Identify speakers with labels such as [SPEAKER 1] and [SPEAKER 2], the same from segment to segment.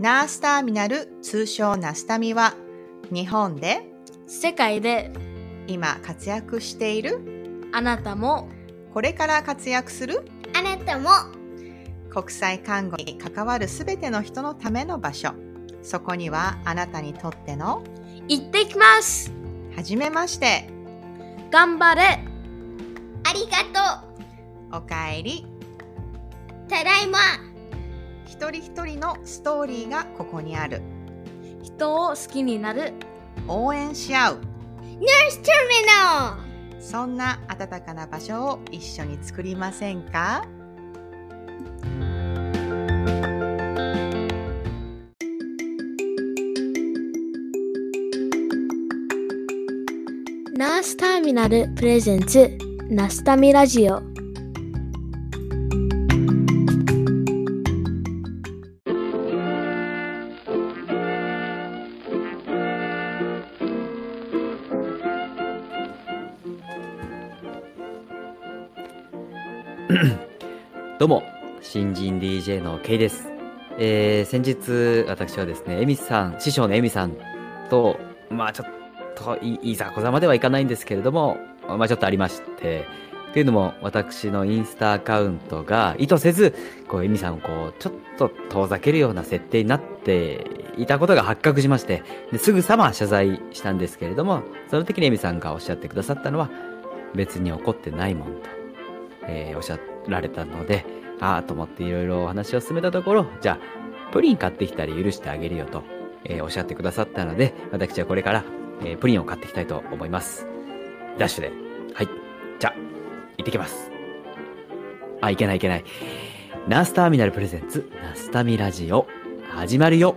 [SPEAKER 1] ナースターミナル通称ナスタミは日本で
[SPEAKER 2] 世界で
[SPEAKER 1] 今活躍している？
[SPEAKER 2] あなたも
[SPEAKER 1] これから活躍する？
[SPEAKER 3] あなたも
[SPEAKER 1] 国際看護に関わるすべての人のための場所。そこにはあなたにとっての
[SPEAKER 2] 行ってきます
[SPEAKER 1] はじめまして。
[SPEAKER 2] 頑張れ
[SPEAKER 3] ありがと
[SPEAKER 1] おかえり。
[SPEAKER 3] うただいま
[SPEAKER 1] 一人一人のストーリーがここにある。
[SPEAKER 2] 人を好きになる。
[SPEAKER 1] 応援し合う。
[SPEAKER 3] Nurse Terminal
[SPEAKER 1] そんな温かな場所を一緒に作りませんか？
[SPEAKER 2] ナースターミナルプレゼンツナスタミラジオ
[SPEAKER 4] どうも、新人 DJ の K です。えー、先日、私はですね、エミさん、師匠のエミさんと、まあちょっとい、いざこざまではいかないんですけれども、まあちょっとありまして、というのも、私のインスタアカウントが意図せず、こう、エミさんをこう、ちょっと遠ざけるような設定になっていたことが発覚しまして、ですぐさま謝罪したんですけれども、その時にエミさんがおっしゃってくださったのは、別に怒ってないもんと。えーおっしゃってられたので、ああと思っていろいろお話を進めたところ、じゃあ、プリン買ってきたら許してあげるよと、えーおっしゃってくださったので、私はこれから、えープリンを買っていきたいと思います。ダッシュで。はい。じゃあ、行ってきます。あ、いけないいけない。ナースターミナルプレゼンツ、ナスタミラジオ、始まるよ。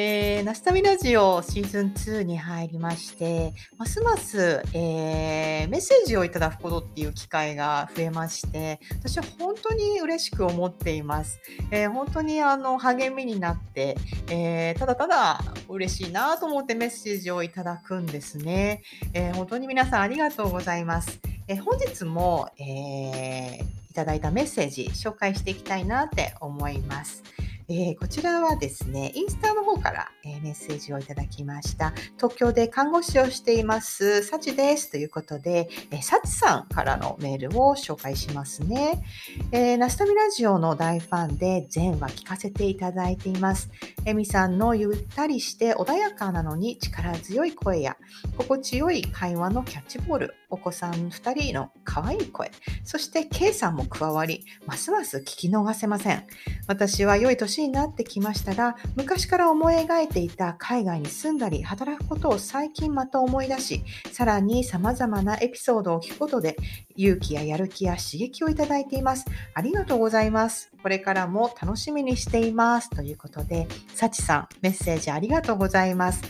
[SPEAKER 1] えー、ナスタミラジオシーズン2に入りまして、ますます、えーメッセージをいただくことっていう機会が増えまして、私は本当に嬉しく思っています。えー本当にあの励みになって、えーただただ嬉しいなと思ってメッセージをいただくんですね。えー本当に皆さんありがとうございます。えー本日も、えーいただいたメッセージ紹介していきたいなって思います。えーこちらはですね、インスタの方から、えーメッセージをいただきました。東京で看護師をしています、サチです。ということで、えーサチさんからのメールを紹介しますね。えーナスタミラジオの大ファンで全話聞かせていただいています。エミさんのゆったりして穏やかなのに力強い声や心地よい会話のキャッチボール、お子さん2人の可愛い声、そして K さんも加わり、ますます聞き逃せません。私は良い年になってきましたが、昔から思い描いていた海外に住んだり働くことを最近また思い出し、さらに様々なエピソードを聞くことで、勇気ややる気や刺激をいただいています。ありがとうございます。これからも楽しみにしています。ということで、サチさん、メッセージありがとうございます。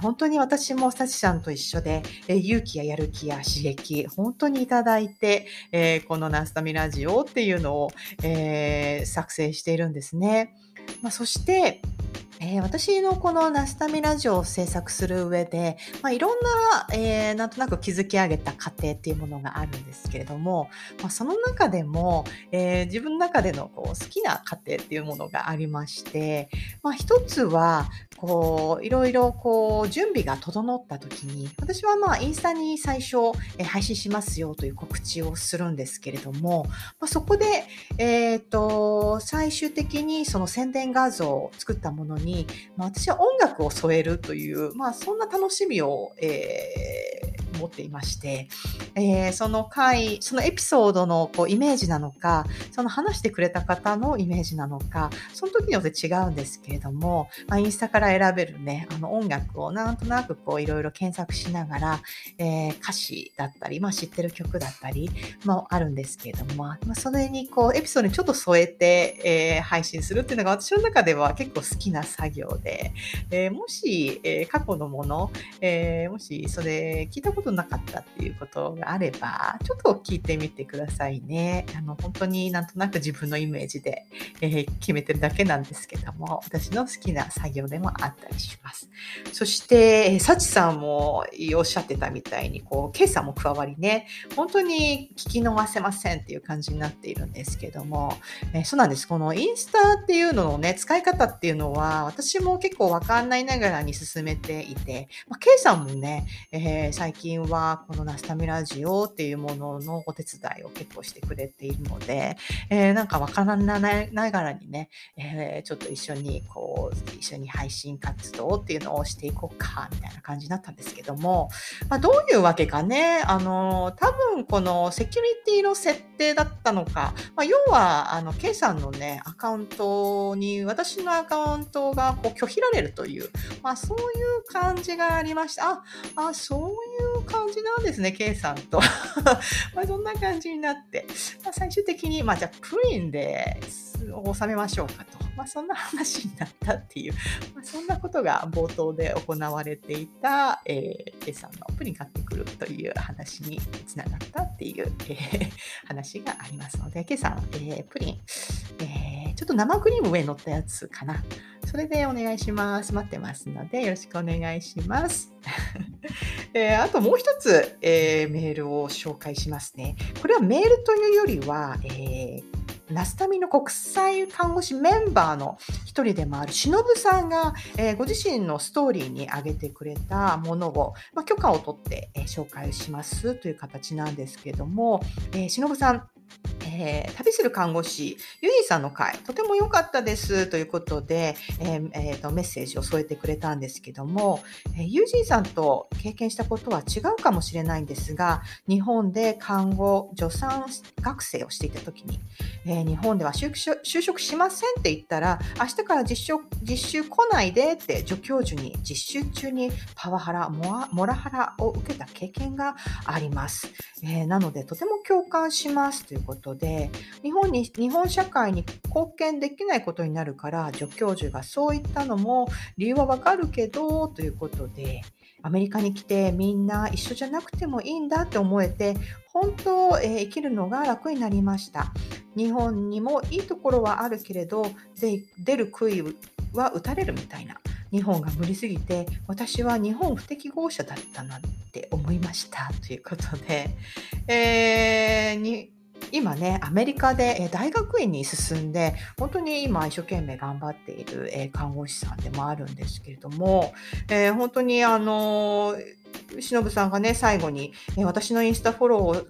[SPEAKER 1] 本当に私もサチさんと一緒で、勇気ややる気や刺激、本当にいただいて、このナスタミラジオっていうのを、作成しているんですね。まあ、そして、えー私のこのナスタミラジオを制作する上で、まあ、いろんな、えーなんとなく築き上げた過程っていうものがあるんですけれども、まあ、その中でも、えー自分の中でのこう好きな過程っていうものがありまして、まあ、一つはこういろいろこう準備が整った時に私はまあインスタに最初、えー配信しますよという告知をするんですけれども、まあ、そこで、えー、と最終的にその宣伝画像を作ったものに、まあ、私は音楽を添えるという、まあ、そんな楽しみを、えー思っていまして、えーその回、そのエピソードのこうイメージなのか、その話してくれた方のイメージなのか、その時によって違うんですけれども、まあ、インスタから選べるね、あの音楽をなんとなくこういろいろ検索しながら、えー歌詞だったり、まあ知ってる曲だったりもあるんですけれども、まあ、それにこうエピソードにちょっと添えて、えー配信するっていうのが私の中では結構好きな作業で、えーもし、えー過去のもの、えーもしそれ聞いたことなかったっていうことがあれば、ちょっと聞いてみてくださいね。あの、本当になんとなく自分のイメージで、えー決めてるだけなんですけども、私の好きな作業でもあったりします。そして、サチさんもおっしゃってたみたいに、こう、ケイさんも加わりね、本当に聞き逃せませんっていう感じになっているんですけども、えーそうなんです。このインスタっていうののね、使い方っていうのは、私も結構わかんないながらに進めていて、まあ、さんもね、えー最近はこのナスタミラジオっていうもののお手伝いを結構してくれているので、えーなんかわからないながらにね、えーちょっと一緒にこう、一緒に配信活動っていうのをしていこうか、みたいな感じになったんですけども、まあ、どういうわけかね、あの、多分このセキュリティの設定だったのか、まあ、要は、あの、K さんのね、アカウントに、私のアカウントがこう拒否られるという、まあ、そういう感じがありました。あ、あ、そういう感じなんですね、K さんと。まあ、そんな感じになって、まあ、最終的に、まあ、じゃあ、プリンで収めましょうかと。まあ、そんな話になったっていう、まあ、そんなことが冒頭で行われていた、えー、K さんのプリン買ってくるという話につながったっていう、えー話がありますので、K さん、えープリン、えーちょっと生クリーム上に乗ったやつかな。それでお願いします。待ってますので、よろしくお願いします。えーあともう一つ、えーメールを紹介しますね。これはメールというよりは、えーナスタミの国際看護師メンバーの一人でもある忍さんが、えーご自身のストーリーに上げてくれたものを、まあ、許可を取って、えー紹介しますという形なんですけども、えー、忍さん、えー旅する看護師、ゆいさんの回、とても良かったですということで、えーえーとメッセージを添えてくれたんですけども、えーユージンさんと経験したことは違うかもしれないんですが、日本で看護助産学生をしていた時に、えー日本では就職就職しませんって言ったら、明日から実習実習来ないでって助教授に実習中にパワハラ、モアモラハラを受けた経験があります。えーなので、とても共感しますということで、日本に、日本社会に貢献できないことになるから、助教授がそう言ったのも理由はわかるけど、ということで、アメリカに来てみんな一緒じゃなくてもいいんだって思えて、本当、えー生きるのが楽になりました。日本にもいいところはあるけれど、出る杭は打たれるみたいな。日本が無理すぎて、私は日本不適合者だったなって思いました。ということで、えーに今ね、アメリカで大学院に進んで、本当に今一生懸命頑張っている看護師さんでもあるんですけれども、えー本当にあのー、忍さんがね、最後に、私のインスタフォローを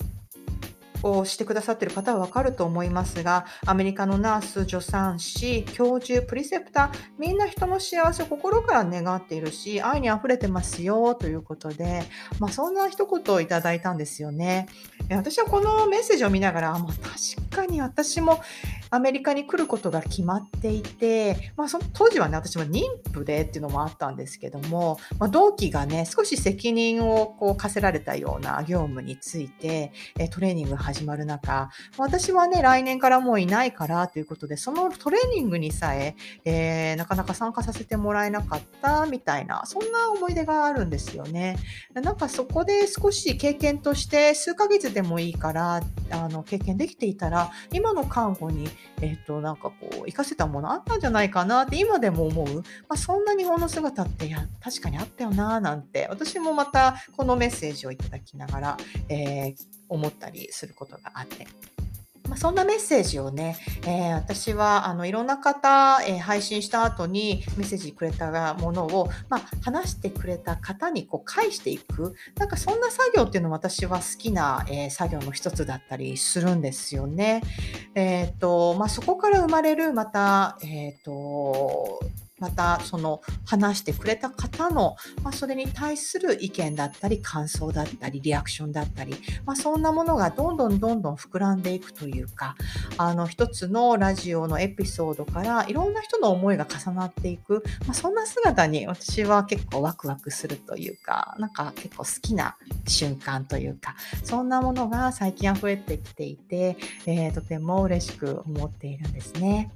[SPEAKER 1] をしてくださっている方はわかると思いますが、アメリカのナース、助産師、教授、プリセプター、みんな人の幸せを心から願っているし、愛に溢れてますよということで、まあ、そんな一言をいただいたんですよね。私はこのメッセージを見ながら、あまあ、確かに私もアメリカに来ることが決まっていて、まあ、その当時はね、私も妊婦でっていうのもあったんですけども、まあ、同期がね、少し責任をこう課せられたような業務について、えトレーニングが始まる中、私はね、来年からもういないからということで、そのトレーニングにさええーなかなか参加させてもらえなかったみたいな、そんな思い出があるんですよね。なんかそこで少し経験として数ヶ月でもいいから、あの、経験できていたら、今の看護に、えっ、と、なんかこう、活かせたものあったんじゃないかなって今でも思う。まあ、そんな日本の姿って、や、確かにあったよな、なんて、私もまたこのメッセージをいただきながら、えー思ったりすることがあって。まあ、そんなメッセージをね、えー私はあのいろんな方、えー配信した後にメッセージくれたものを、まあ、話してくれた方にこう返していくなんかそんな作業っていうのも私は好きな、えー作業の一つだったりするんですよね。えーとまあ、そこから生まれるまた、えーとまたその話してくれた方の、まあ、それに対する意見だったり感想だったりリアクションだったり、まあ、そんなものがどんどんどんどん膨らんでいくというかあの一つのラジオのエピソードからいろんな人の思いが重なっていく、まあ、そんな姿に私は結構ワクワクするというかなんか結構好きな瞬間というかそんなものが最近溢れてきていて、えー、とても嬉しく思っているんですね。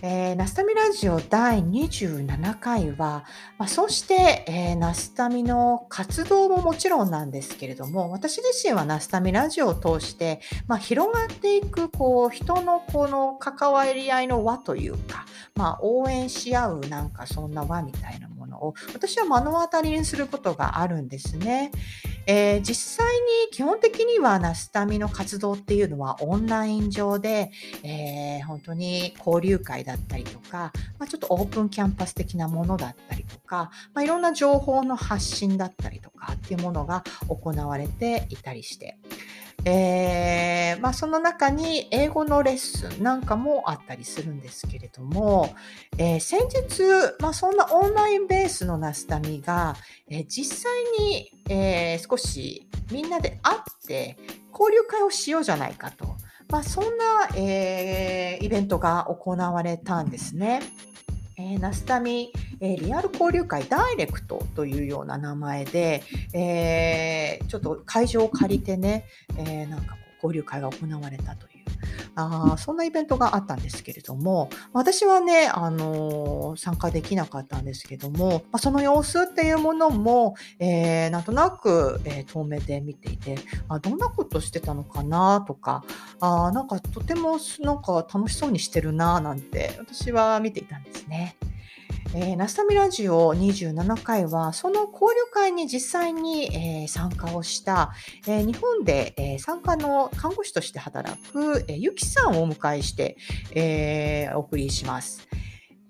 [SPEAKER 1] えー、ナスタミラジオ第27回は、まあ、そして、えー、ナスタミの活動ももちろんなんですけれども、私自身はナスタミラジオを通して、まあ、広がっていく、こう、人のこの関わり合いの輪というか、まあ、応援し合うなんかそんな輪みたいなものを、私は目の当たりにすることがあるんですね。えー、実際に基本的にはナスタミの活動っていうのはオンライン上で、えー、本当に交流会だったりとか、まあ、ちょっとオープンキャンパス的なものだったりとか、まあ、いろんな情報の発信だったりとかっていうものが行われていたりして、えー、まあ、その中に英語のレッスンなんかもあったりするんですけれども、えー、先日、まあ、そんなオンラインベースのナスタミが、えー、実際に、え少しみんなで会って交流会をしようじゃないかと、まあ、そんな、えイベントが行われたんですね。えー、ナスタミ、えー、リアル交流会ダイレクトというような名前で、えー、ちょっと会場を借りてね、えなんか交流会が行われたという。あそんなイベントがあったんですけれども、私はね、あのー、参加できなかったんですけども、まあ、その様子っていうものも、えー、なんとなく、えー、遠目で見ていて、あどんなことしてたのかなとか、あなんかとてもなんか楽しそうにしてるななんて私は見ていたんですね。えー、ナスタミラジオ27回は、その交流会に実際に、えー、参加をした、えー、日本で、えー、参加の看護師として働く、えー、ゆきさんをお迎えして、えー、お送りします。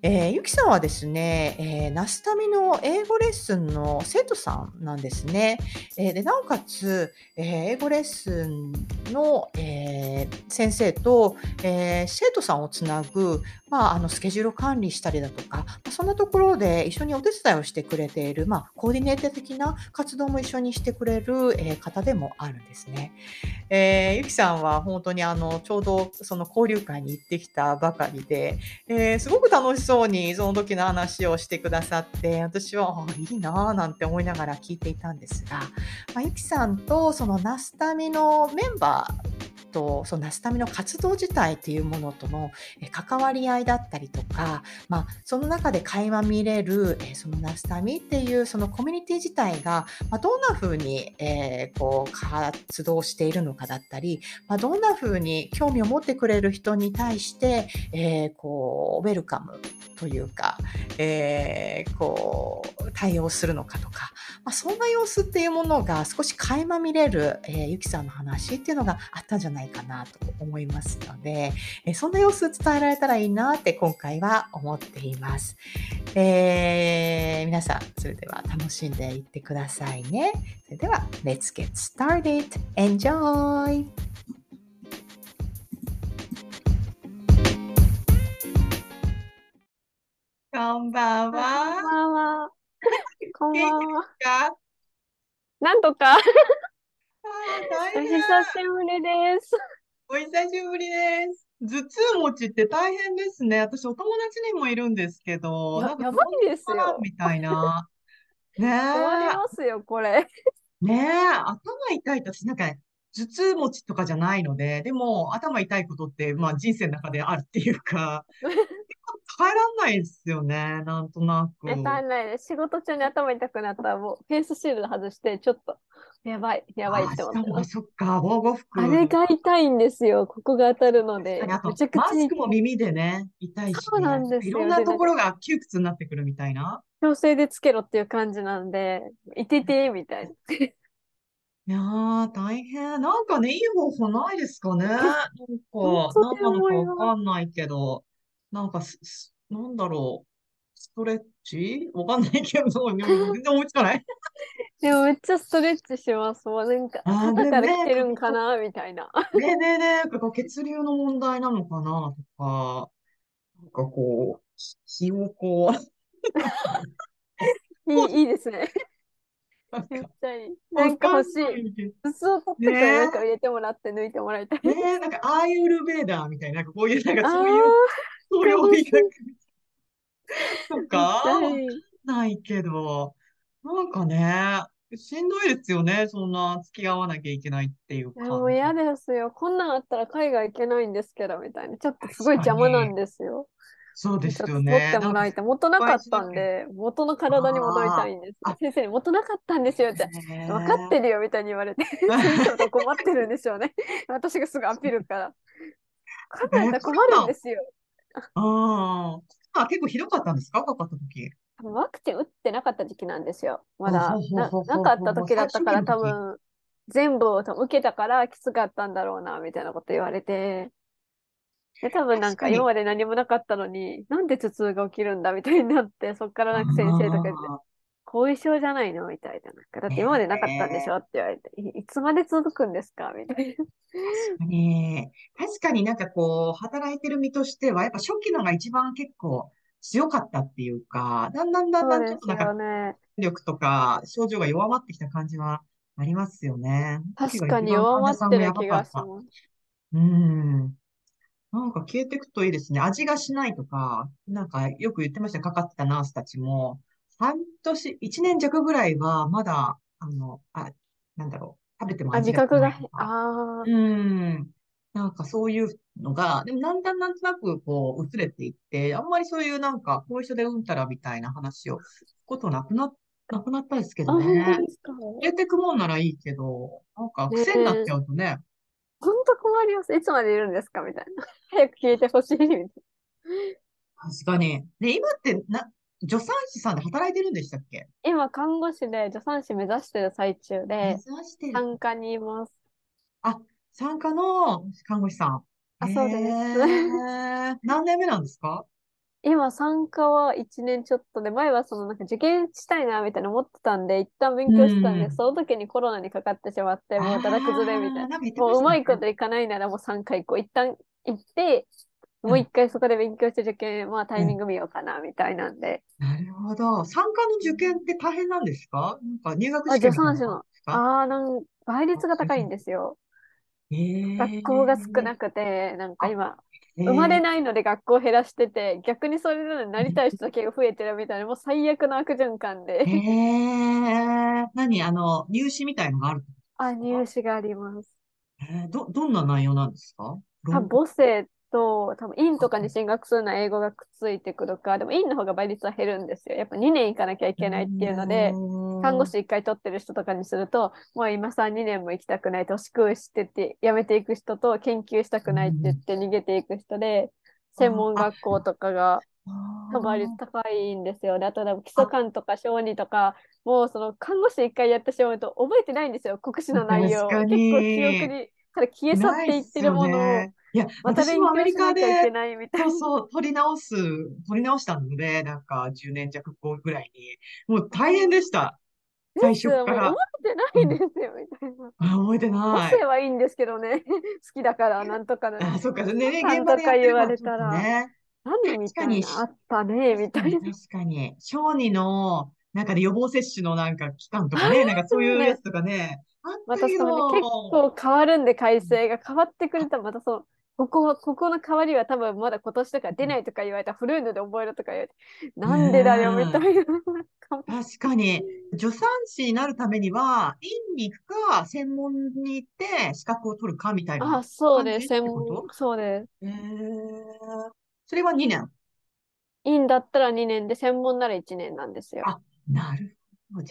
[SPEAKER 1] えー、ゆきさんはですね、えー、ナスタミの英語レッスンの生徒さんなんですね。えー、でなおかつ、えー、英語レッスンの、えー、先生と、えー、生徒さんをつなぐ、まあ、あのスケジュール管理したりだとか、まあ、そんなところで一緒にお手伝いをしてくれている、まあ、コーディネーター的な活動も一緒にしてくれる、えー、方でもあるんですね。えー、ゆきさんは本当にあのちょうどその交流会に行ってきたばかりで、えー、すごく楽しそうにその時の話をしてくださって、私は、あいいなぁなんて思いながら聞いていたんですが、まあ、ゆきさんとそのナスタミのメンバー、とそのナスタミの活動自体っていうものとの関わり合いだったりとか、まあ、その中で垣間見れるそのナスタミっていうそのコミュニティ自体が、どんな風に、活動しているのかだったり、どんな風に興味を持ってくれる人に対して、ウェルカムというか、対応するのかとか、そんな様子っていうものが少し垣間見れる、えー、ゆきさんの話っていうのがあったんじゃないかなと思いますので、えー、そんな様子伝えられたらいいなって今回は思っています。えー、皆さん、それでは楽しんでいってくださいね。それでは、Let's get started! Enjoy! こんばんは。こんばんは。
[SPEAKER 2] こんばんは。なんとか。お久しぶりです。
[SPEAKER 1] お久しぶりです。頭痛持ちって大変ですね。私、お友達にもいるんですけど、
[SPEAKER 2] や、やばいですよ。
[SPEAKER 1] みたいな。ねえ。
[SPEAKER 2] ますよ、これ。
[SPEAKER 1] ねえ、頭痛いと私、なんか、頭痛持ちとかじゃないので、でも、頭痛いことって、まあ、人生の中であるっていうか、帰らんないですよね、なんとなく。
[SPEAKER 2] 帰らないです。仕事中に頭痛くなったら、もうフェイスシールド外して、ちょっと、やばい、やばいって思って
[SPEAKER 1] ます。そっか、防護服。
[SPEAKER 2] あれが痛いんですよ、ここが当たるので。
[SPEAKER 1] あと、マスクも耳でね、痛いし、ね、
[SPEAKER 2] そうなんですよ。
[SPEAKER 1] いろんなところが窮屈になってくるみたいな。
[SPEAKER 2] 強制でつけろっていう感じなんで、いてて、みたいな。
[SPEAKER 1] いやー、大変。なんかね、いい方法ないですかね。なんか、何なのかわかんないけど、なんかす、なんだろう。ストレッチ？わかんないけど、全然思いつかない？
[SPEAKER 2] でもめっちゃストレッチします。もうなんか、
[SPEAKER 1] あ
[SPEAKER 2] 肩から来てるんかな、みたいな。
[SPEAKER 1] ねえねえねえ、なんか血流の問題なのかな？とか、なんかこう、
[SPEAKER 5] 気をこ
[SPEAKER 2] う。いい、いいですね。めっちゃいい。なんか欲しい。筒を取ってからなんか入れてもらって抜いてもらいたい。
[SPEAKER 5] ねえ、なんかアーユルベーダーみたいな、なんかこういう、なんかそういう、そういう医学。とか、ないけど、なんかね、しんどいですよね。そんな付き合わなきゃいけないっていう感じ。
[SPEAKER 2] もう嫌ですよ。こんなんあったら海外行けないんですけど、みたいな。ちょっとすごい邪魔なんですよ。
[SPEAKER 5] そうですよね。
[SPEAKER 2] 取ってもらいたい。元なかったんで、元の体に戻りたいんです。先生に元なかったんですよって。分かってるよみたいに言われて、先生と困ってるんでしょうね。私がすぐアピールから。かなり困るんですよ。
[SPEAKER 5] ああ、結構ひどかったんですか？かかった時。
[SPEAKER 2] ワクチン打ってなかった時期なんですよ。まだななかった時だったから多分全部を受けたからきつかったんだろうなみたいなこと言われて。で、多分なんか今まで何もなかったのに、なんで頭痛が起きるんだみたいになって、そっからなんか先生とか言って、後遺症じゃないの？みたいな。なんかだって今までなかったんでしょ？って言われて、いつまで続くんですか？みたいな。
[SPEAKER 5] 確かに、確かになんかこう、働いてる身としては、やっぱ初期のが一番結構強かったっていうか、だんだんだんだんちょっとなんか、力とか症状が弱まってきた感じはありますよね。
[SPEAKER 2] 確かに弱まってる気がします。
[SPEAKER 5] うん。なんか消えていくといいですね。味がしないとか、なんかよく言ってました。かかってたナースたちも、半年、一年弱ぐらいはまだ、あの、あ、なんだろう、食べても味がしないとか。ああ。うん。なんかそういうのが、でもだんだんなんとなくこう、薄れていって、あんまりそういうなんか、後遺症でうんたらみたいな話を、ことなくな、なくなったですけどね。入れてくもんならいいけど、なんか癖になっちゃうとね、
[SPEAKER 2] 本当困ります。いつまでいるんですか？みたいな。早く消えてほしいみたいな。
[SPEAKER 5] 確かに。ね、今ってな、助産師さんで働いてるんでしたっけ？
[SPEAKER 2] 今、看護師で助産師目指してる最中で、産科にいます。
[SPEAKER 5] あ、産科の看護師さん。
[SPEAKER 2] あ、そうです。
[SPEAKER 5] 何年目なんですか？
[SPEAKER 2] 今、参加は1年ちょっとで、前はそのなんか受験したいなみたいな思ってたんで、一旦勉強してたんで、うん、その時にコロナにかかってしまって、もうだら崩れみたいな。もううまいこといかないならもう3回行こう。一旦行って、もう一回そこで勉強して受験、まあタイミング見ようかなみたいなんで。
[SPEAKER 5] なるほど。参加の受験って大変なんですか？なんか入学試験
[SPEAKER 2] あ、助産師の。ああ、なん倍率が高いんですよ。えー、学校が少なくて、なんか今、生まれないので学校を減らしてて、逆にそれなのになりたい人だけが増えてるみたいな、もう最悪の悪循環で。
[SPEAKER 5] えー、何？あの、入試みたいのがある
[SPEAKER 2] あ、入試があります。
[SPEAKER 5] えー、ど、どんな内容なんですか？
[SPEAKER 2] 母性と、多分院とかに進学するのは英語がくっついてくるか、でも院の方が倍率は減るんですよ。やっぱ2年行かなきゃいけないっていうので、看護師1回取ってる人とかにすると、もう今さ2年も行きたくない、年食うしてって辞めていく人と研究したくないって言って逃げていく人で、専門学校とかが倍率高いんですよ。で、あと基礎官とか小児とか、もうその看護師1回やってしまうと覚えてないんですよ、国試の内容。結構記憶にから消え去っていってるものを。いや、
[SPEAKER 5] 私もアメリカで、そうそう、取り直す、取り直したので、なんか10年弱後ぐらいに、もう大変でした。最初から。
[SPEAKER 2] 覚えてないんですよ、みたいな。
[SPEAKER 5] あ、覚えてな
[SPEAKER 2] い。個性はいいんですけどね。好きだから、なんとか
[SPEAKER 5] あ、そっか、ね、ね、
[SPEAKER 2] 現場でや言われたら。ね、何みたいなあったね、みたいな。
[SPEAKER 5] 確かに。小児の、なんかで予防接種のなんか期間とかね、なんかそういうやつとかね。
[SPEAKER 2] またそのね、結構変わるんで改正が変わってくるとまたそのここは、ここの代わりは多分まだ今年とか出ないとか言われたら古いので覚えるとか言われて、なんでだよみたいな。
[SPEAKER 5] 確かに、助産師になるためには、院に行くか、専門に行って資格を取るかみたいな
[SPEAKER 2] あ、そうです、専門、そうです。
[SPEAKER 5] えー、それは2年？
[SPEAKER 2] 院だったら2年で、専門なら1年なんですよ。
[SPEAKER 5] あ、なる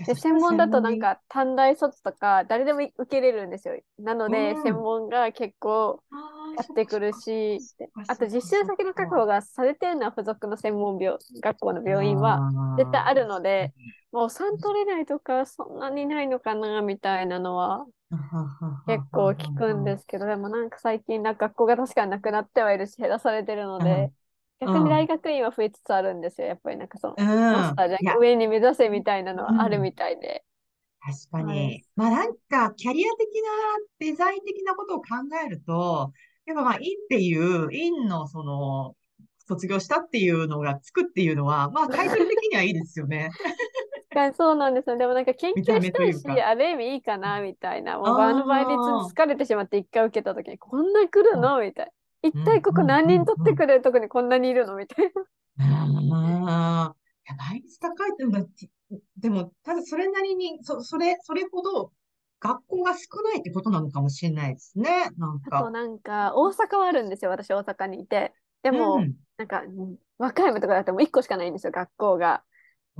[SPEAKER 2] で専門だとなんか短大卒とか誰でも受けれるんですよ。なので、専門が結構やってくるし、あと実習先の確保がされてるのは付属の専門病学校の病院は絶対あるので、もう3取れないとかそんなにないのかなみたいなのは結構聞くんですけど、でもなんか最近なんか学校が確かになくなってはいるし減らされてるので、逆に大学院は増えつつあるんですよ。やっぱりなんかその、うん、マスターじゃ上に目指せみたいなのはあるみたいで。
[SPEAKER 5] 確かに。まあなんか、キャリア的な、デザイン的なことを考えると、やっぱまあ、院っていう、院のその、卒業したっていうのがつくっていうのは、まあタイトル的にはいいですよね。
[SPEAKER 2] そうなんですよ。でもなんか研究したいし。ある意味いいかなみたいな。もう
[SPEAKER 5] あ
[SPEAKER 2] あの倍率疲れてしまって一回受けたときに、こんな来るの？みたいな。一
[SPEAKER 5] うん
[SPEAKER 2] 体ここ
[SPEAKER 5] うん
[SPEAKER 2] 何人取って。くれるとこにこんなにいるの？みたいな。
[SPEAKER 5] ああ、いや倍率高いってでも、ただそれなりに、そ、それ、それほど学校が少ないってことなのかもしれないですね。なん
[SPEAKER 2] あと
[SPEAKER 5] か。
[SPEAKER 2] なんか、大阪はあるんですよ。私、大阪にいて。で
[SPEAKER 5] う
[SPEAKER 2] も、
[SPEAKER 5] ん。
[SPEAKER 2] なんか、うん和歌山とかだってもう1個しかないんですよ、学校が。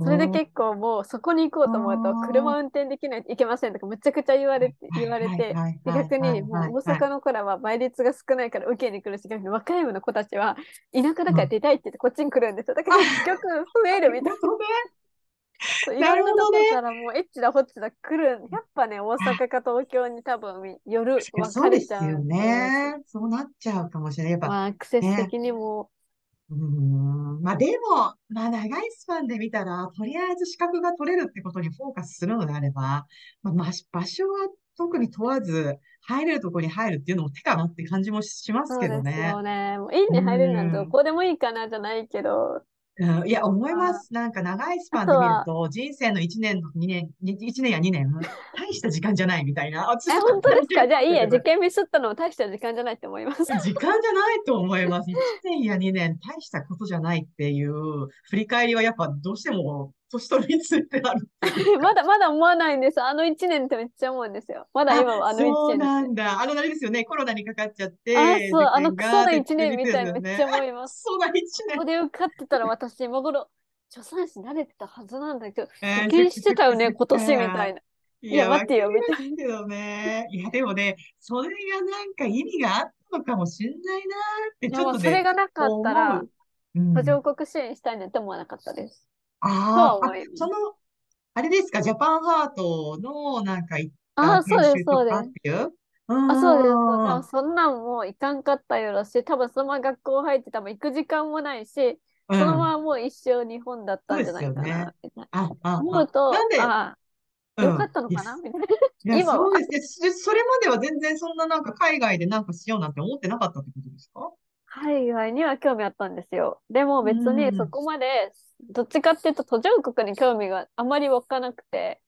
[SPEAKER 2] それで結構もうそこに行こうと思うと、車
[SPEAKER 5] あ
[SPEAKER 2] 運転できないといけませんとか、むちゃくちゃ言わ
[SPEAKER 5] あ、
[SPEAKER 2] れて、
[SPEAKER 5] はい
[SPEAKER 2] 言われて、逆に
[SPEAKER 5] はい
[SPEAKER 2] もう大。阪の子らは倍率が少ないから受けに来るし、逆に和歌山の子たちは田舎だ
[SPEAKER 5] うん。
[SPEAKER 2] から出たいって言ってこっちに来るんですよ。だから結局増えるみたいな。そうい
[SPEAKER 5] なる
[SPEAKER 2] ろんなとこ
[SPEAKER 5] ほどね。
[SPEAKER 2] からもうエッチだホッチだ来る。やっぱね、大阪か東京に多分夜
[SPEAKER 5] 確かに
[SPEAKER 2] 分
[SPEAKER 5] そうですよ
[SPEAKER 2] かれちゃうんです。
[SPEAKER 5] ね。そうなっちゃうかもしれない。やっぱ
[SPEAKER 2] まあ、アクセス
[SPEAKER 5] ね。
[SPEAKER 2] 的にも。
[SPEAKER 5] うーん。まあでも、まあ長いスパンで見たら、とりあえず資格が取れるってことにフォーカスするのであれば、まあ、ま場所は特に問わず、入れるところに入るっていうのも手かなって感じもします
[SPEAKER 2] そうです
[SPEAKER 5] けどね。
[SPEAKER 2] よね。もういいうに入れるなんてど
[SPEAKER 5] ん。
[SPEAKER 2] こでもいいかなじゃないけど、
[SPEAKER 5] うん、いや、思いま
[SPEAKER 2] あ
[SPEAKER 5] す。なんか長いス
[SPEAKER 2] あ
[SPEAKER 5] パンで見る
[SPEAKER 2] と
[SPEAKER 5] 人生の1年と2年、1年や2年、大した時間じゃないみたいな。
[SPEAKER 2] え、本当ですか？じゃあいいや、受験ミスったのも大した時間じゃないって思います。
[SPEAKER 5] 時間じゃないと思います。1年や2年、大したことじゃないっていう振り返りはやっぱどうしても年取りについてある
[SPEAKER 2] ま
[SPEAKER 5] か。
[SPEAKER 2] だまだ思わないんです。あの1年ってめっちゃ思うんですよ。まだ
[SPEAKER 5] あ、
[SPEAKER 2] 今はあの1
[SPEAKER 5] そう
[SPEAKER 2] 年ですね。
[SPEAKER 5] なんだ。あの、あれですよね。コロナにかかっちゃっ
[SPEAKER 2] あ、
[SPEAKER 5] て、
[SPEAKER 2] そう、
[SPEAKER 5] 受
[SPEAKER 2] あのクソな
[SPEAKER 5] 験がって
[SPEAKER 2] 1年みたいにめっちゃ。思います。
[SPEAKER 5] そうだ、1
[SPEAKER 2] こ
[SPEAKER 5] 年。
[SPEAKER 2] こで受かってたら私、今頃、助産師慣れてたはずなんだけど、
[SPEAKER 5] えー、
[SPEAKER 2] 受験してたよね、今年み。たいな。
[SPEAKER 5] い
[SPEAKER 2] いや、
[SPEAKER 5] や、
[SPEAKER 2] 待ってよ、みたいな。
[SPEAKER 5] ますけどね。いや、でもね、それがなんか意味があったのかもしれないなって、ちょっとね、
[SPEAKER 2] がなかった
[SPEAKER 5] 思
[SPEAKER 2] ら、
[SPEAKER 5] う。うん。
[SPEAKER 2] 途上国支援したいなんて思わなかったです。とは
[SPEAKER 5] ああ、あ、
[SPEAKER 2] 思います。
[SPEAKER 5] その、あれですか、ジャパンハートのなんか行った
[SPEAKER 2] あ、そうです、
[SPEAKER 5] 研修と
[SPEAKER 2] そうです。
[SPEAKER 5] かっていう？う
[SPEAKER 2] あ、そうです。そうで
[SPEAKER 5] ーん。
[SPEAKER 2] もそんなんもいかんかったよろし、多分そのまま学校入って多分行く時間もないし、
[SPEAKER 5] う
[SPEAKER 2] その
[SPEAKER 5] ん。
[SPEAKER 2] ままもう一生日本だった
[SPEAKER 5] ん
[SPEAKER 2] じゃないかな、
[SPEAKER 5] ね。
[SPEAKER 2] みたい
[SPEAKER 5] あ、あ、
[SPEAKER 2] な。思う
[SPEAKER 5] あ。な
[SPEAKER 2] と、
[SPEAKER 5] んで、
[SPEAKER 2] ああ、
[SPEAKER 5] うん。
[SPEAKER 2] よかったの
[SPEAKER 5] いや、
[SPEAKER 2] かな？みたいな。
[SPEAKER 5] いや、
[SPEAKER 2] 今は。
[SPEAKER 5] そうですね。そそれまでは全然そんななんか海外でなんかしようなんて思ってなかったってことですか？
[SPEAKER 2] 海外には興味あったんですよ。でも
[SPEAKER 5] う
[SPEAKER 2] 別にそ
[SPEAKER 5] ん。
[SPEAKER 2] こまで、どっちかっていうと途上国に興味があまり湧かなくて、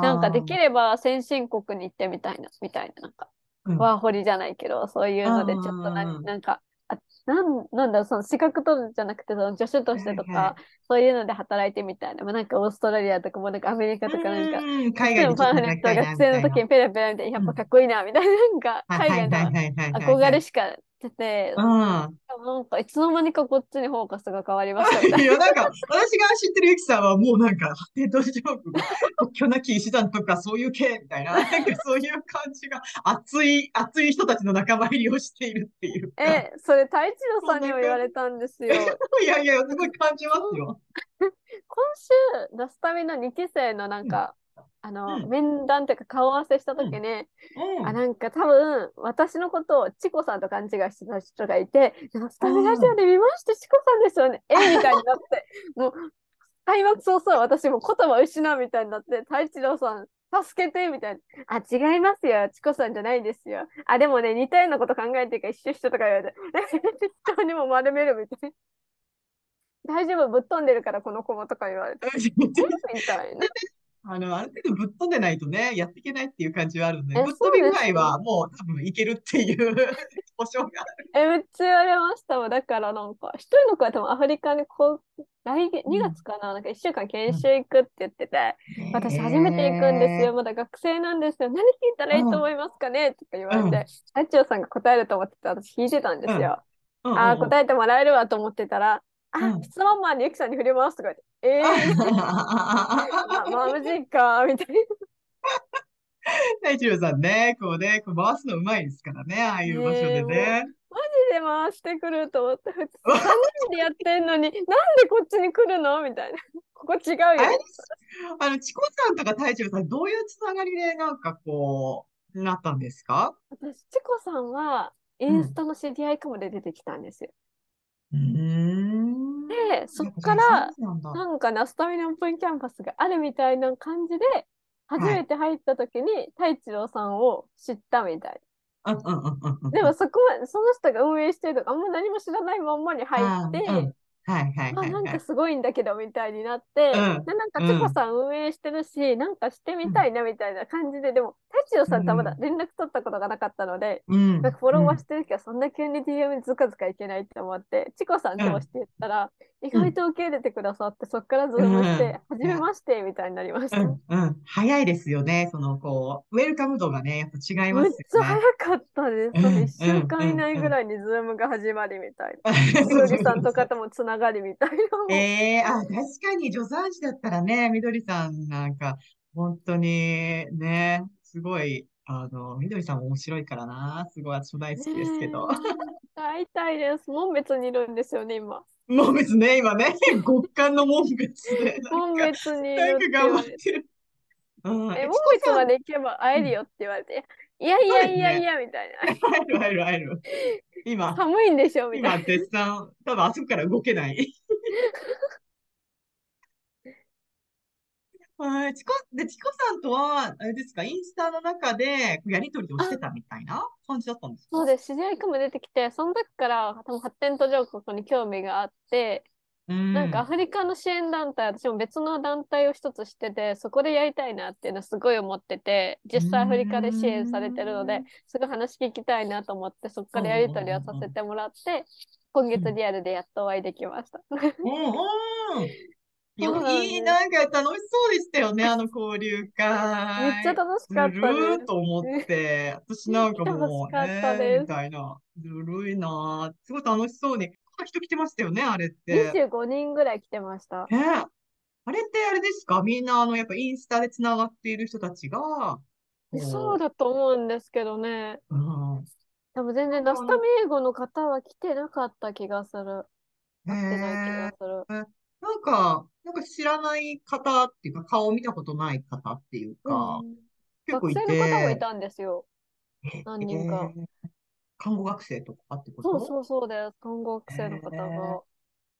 [SPEAKER 2] なんかでき
[SPEAKER 5] あ
[SPEAKER 2] れば先進国に行ってみたいな、みたいな、なんか、
[SPEAKER 5] あ、うん。
[SPEAKER 2] ワーホリじゃないけど、そういうのでちょっと何、
[SPEAKER 5] あ
[SPEAKER 2] なんか、あ、なん、なんだろう、その資格取るんじゃなくて、その助手と
[SPEAKER 5] あ、
[SPEAKER 2] してと
[SPEAKER 5] はいは
[SPEAKER 2] か、そういうので働いてみたいな。まあ、なんかオーストラリアとかもなんかアメリカ
[SPEAKER 5] い。
[SPEAKER 2] とかなんか、
[SPEAKER 5] ん、海外
[SPEAKER 2] のパンフレッ
[SPEAKER 5] でちょっと働き
[SPEAKER 2] ト学生の。時にペラペラみたいな、やっぱか
[SPEAKER 5] うん。
[SPEAKER 2] っこいいな、みたいな、なんか海外の。憧れしか出て、
[SPEAKER 5] うん。
[SPEAKER 2] なんかいつの間にかこっちにフォーカスが変わりましたみたい
[SPEAKER 5] いや、なんか、私が知ってるゆきさんはもうなんか、発展途上国、国境なき医師団とかそういう系みたいな、なんかそういう感じが、熱い、熱い人たちの仲間入りをしているっていう
[SPEAKER 2] な。
[SPEAKER 5] か、
[SPEAKER 2] え、それ太一郎
[SPEAKER 5] そ
[SPEAKER 2] さんにも言われたんですよ。
[SPEAKER 5] じ。いやいや、すごい感じますよ。
[SPEAKER 2] 今週、ラスタミの2期生のなん、か、あの、
[SPEAKER 5] うん、
[SPEAKER 2] 面談というか顔合わせした
[SPEAKER 5] うん、
[SPEAKER 2] 時に、あ、
[SPEAKER 5] うん。
[SPEAKER 2] なんか多分、私のことをチコさんと勘違いしてた人がいて、ラス
[SPEAKER 5] あ
[SPEAKER 2] タミラジオ
[SPEAKER 5] あ、
[SPEAKER 2] で見ました、チコさんですよね。えみたいになって、もう、開幕早々私も言葉失うみたいになって、太一郎さん、助けてみたいな。あ、違いますよ。チコさんじゃないですよ。あ、でもね、似たようなこと考えてるから一緒一緒とか言われて、適当にも丸めるみたいな。大丈夫、ぶっ飛んでるから、この子もとか言われて。え みたいな。
[SPEAKER 5] あの、ある程度ぶっ飛んでないとね、やっていけないっていう感じはあるんで、
[SPEAKER 2] え、
[SPEAKER 5] ぶっ
[SPEAKER 2] そ
[SPEAKER 5] 飛び具合。はもう多分いけるっていう保証がある。
[SPEAKER 2] え、めっちゃ言われましたわ。だからなんか、一人の子は多分アフリカにこう、来月、2
[SPEAKER 5] うん、
[SPEAKER 2] 月かな？なんか1週間研
[SPEAKER 5] うん。
[SPEAKER 2] 修行くって言ってて、私初めて行くんですよ。
[SPEAKER 5] え
[SPEAKER 2] まだ学生なんですよ。何聞いたらいいと
[SPEAKER 5] ー、
[SPEAKER 2] 思いますかね？とか言わ
[SPEAKER 5] うん、
[SPEAKER 2] れて、あちおさんが答えると思ってて、私聞いてたんで
[SPEAKER 5] うん、
[SPEAKER 2] すよ。
[SPEAKER 5] うん、うん、
[SPEAKER 2] ああ、
[SPEAKER 5] うん、
[SPEAKER 2] 答えてもらえるわと思ってたら、
[SPEAKER 5] う
[SPEAKER 2] あ、
[SPEAKER 5] ん。
[SPEAKER 2] 質問マンにゆきさんに振り回すとか言って、えー みたいな。ま、マジかみたいな。
[SPEAKER 5] 大地郎さんね、こうね、こう回すのうまいですからね、ああいう場所でね。
[SPEAKER 2] マジで回してくると思って、普通 3人でやってんのに、なんでこっちに来るの？みたいな。ここ違うよ。
[SPEAKER 5] あの、チコさんとか大地郎さん、どういうつながりでなんかこう、なったんですか？
[SPEAKER 2] 私、チコさんは、イ
[SPEAKER 5] うん。
[SPEAKER 2] ンスタの知り合いかもで出てきたんですよ。
[SPEAKER 5] うーん。
[SPEAKER 2] で、そっから、
[SPEAKER 5] なん
[SPEAKER 2] かナスタミナオープンキャンパスがあるみたいな感じで、初
[SPEAKER 5] はい。
[SPEAKER 2] めて入った時に太一郎さんを知ったみたい。でもそこまで、その人が運営してるとか、あんま何も知らないまんまに入って、
[SPEAKER 5] はいはい
[SPEAKER 2] あ、
[SPEAKER 5] はいはい。
[SPEAKER 2] なんかすごいんだけど、みたいになって、
[SPEAKER 5] うん
[SPEAKER 2] で、なんか、
[SPEAKER 5] うん
[SPEAKER 2] チコさん運営してるし、なんかしてみたいな、みたいな感じで、でも、太一郎さんとはまだ連絡取ったことがなかったので、
[SPEAKER 5] うん。
[SPEAKER 2] なんかフォローは
[SPEAKER 5] うん
[SPEAKER 2] してるけど、そんな急に DM にずかずかいけないって思って、チコさん通して言ったら、意外と受け入れてくださって、そっからズームして、
[SPEAKER 5] うん
[SPEAKER 2] はじめまして、みたいになりました。
[SPEAKER 5] うんうん。早いですよね。その、こう、ウェルカム度がね、やっぱ違いま
[SPEAKER 2] めっ
[SPEAKER 5] すよね。
[SPEAKER 2] ちゃ早かったです。
[SPEAKER 5] うん
[SPEAKER 2] 1週間以内ぐらいにズームが始まりみたいな。さんとかともつながりみたいな。
[SPEAKER 5] ええあ、確かに助産師だったらね、みどりさんなんか、本当にね、すごい、あの、みどりさん面白いからな、すごい私も大好きですけど。
[SPEAKER 2] ねえ会いたいです。門別にいるんですよね、今。
[SPEAKER 5] もう別ね、今ね、極寒の門別で、
[SPEAKER 2] 門
[SPEAKER 5] か、
[SPEAKER 2] 別にいるって言われて。
[SPEAKER 5] うん、
[SPEAKER 2] え、
[SPEAKER 5] え、
[SPEAKER 2] 門
[SPEAKER 5] チコさん、
[SPEAKER 2] 別まで行けば会えるよって言われて、いやいやいやいや、みたいな。
[SPEAKER 5] 入る入る入る。今、
[SPEAKER 2] 寒いんでしょみたい
[SPEAKER 5] 今、絶賛、多分あそこから動けない。はい、チコ、で、チコさんとは、あれですか、インスタの中で、やりとりをしてたみたいな感じだったんですか？
[SPEAKER 2] そうです。知り合いくも出てきて、その時から多分発展途上国に興味があって、
[SPEAKER 5] うん。
[SPEAKER 2] なんかアフリカの支援団体、私も別の団体を一つしてて、そこでやりたいなっていうのすごい思ってて、実際アフリカで支援されてるので、すごい話聞きたいなと思って、そこからやり取りをさせてもらって、今月リアルでやっとお会いできました。
[SPEAKER 5] うんうん。いいい、なんか楽しそうでしたよね、あの交流会。
[SPEAKER 2] めっちゃ楽しかった
[SPEAKER 5] ずると思って、私なんかもう、
[SPEAKER 2] 楽しかった
[SPEAKER 5] ね
[SPEAKER 2] です
[SPEAKER 5] みたいな。ずるいなすごい楽しそうに。人来てましたよね、あれって。
[SPEAKER 2] 25人ぐらい来てました。
[SPEAKER 5] ねあれってあれですか？みんな、あの、やっぱインスタでつながっている人たちが、こ
[SPEAKER 2] そうだと思うんですけどね。
[SPEAKER 5] うん。
[SPEAKER 2] 多分全然ナスタミ英語の方は来てなかった気がする。ってない気
[SPEAKER 5] え
[SPEAKER 2] がする。
[SPEAKER 5] なんか、なんか知らない方っていうか、顔見たことない方っていうか、
[SPEAKER 2] うん
[SPEAKER 5] 結構い
[SPEAKER 2] 学生の方もい
[SPEAKER 5] て、
[SPEAKER 2] たんですよ。何人か。
[SPEAKER 5] えー看護学生とかってこ
[SPEAKER 2] そう
[SPEAKER 5] と
[SPEAKER 2] そうそうです。看護学生の方
[SPEAKER 5] へ
[SPEAKER 2] が。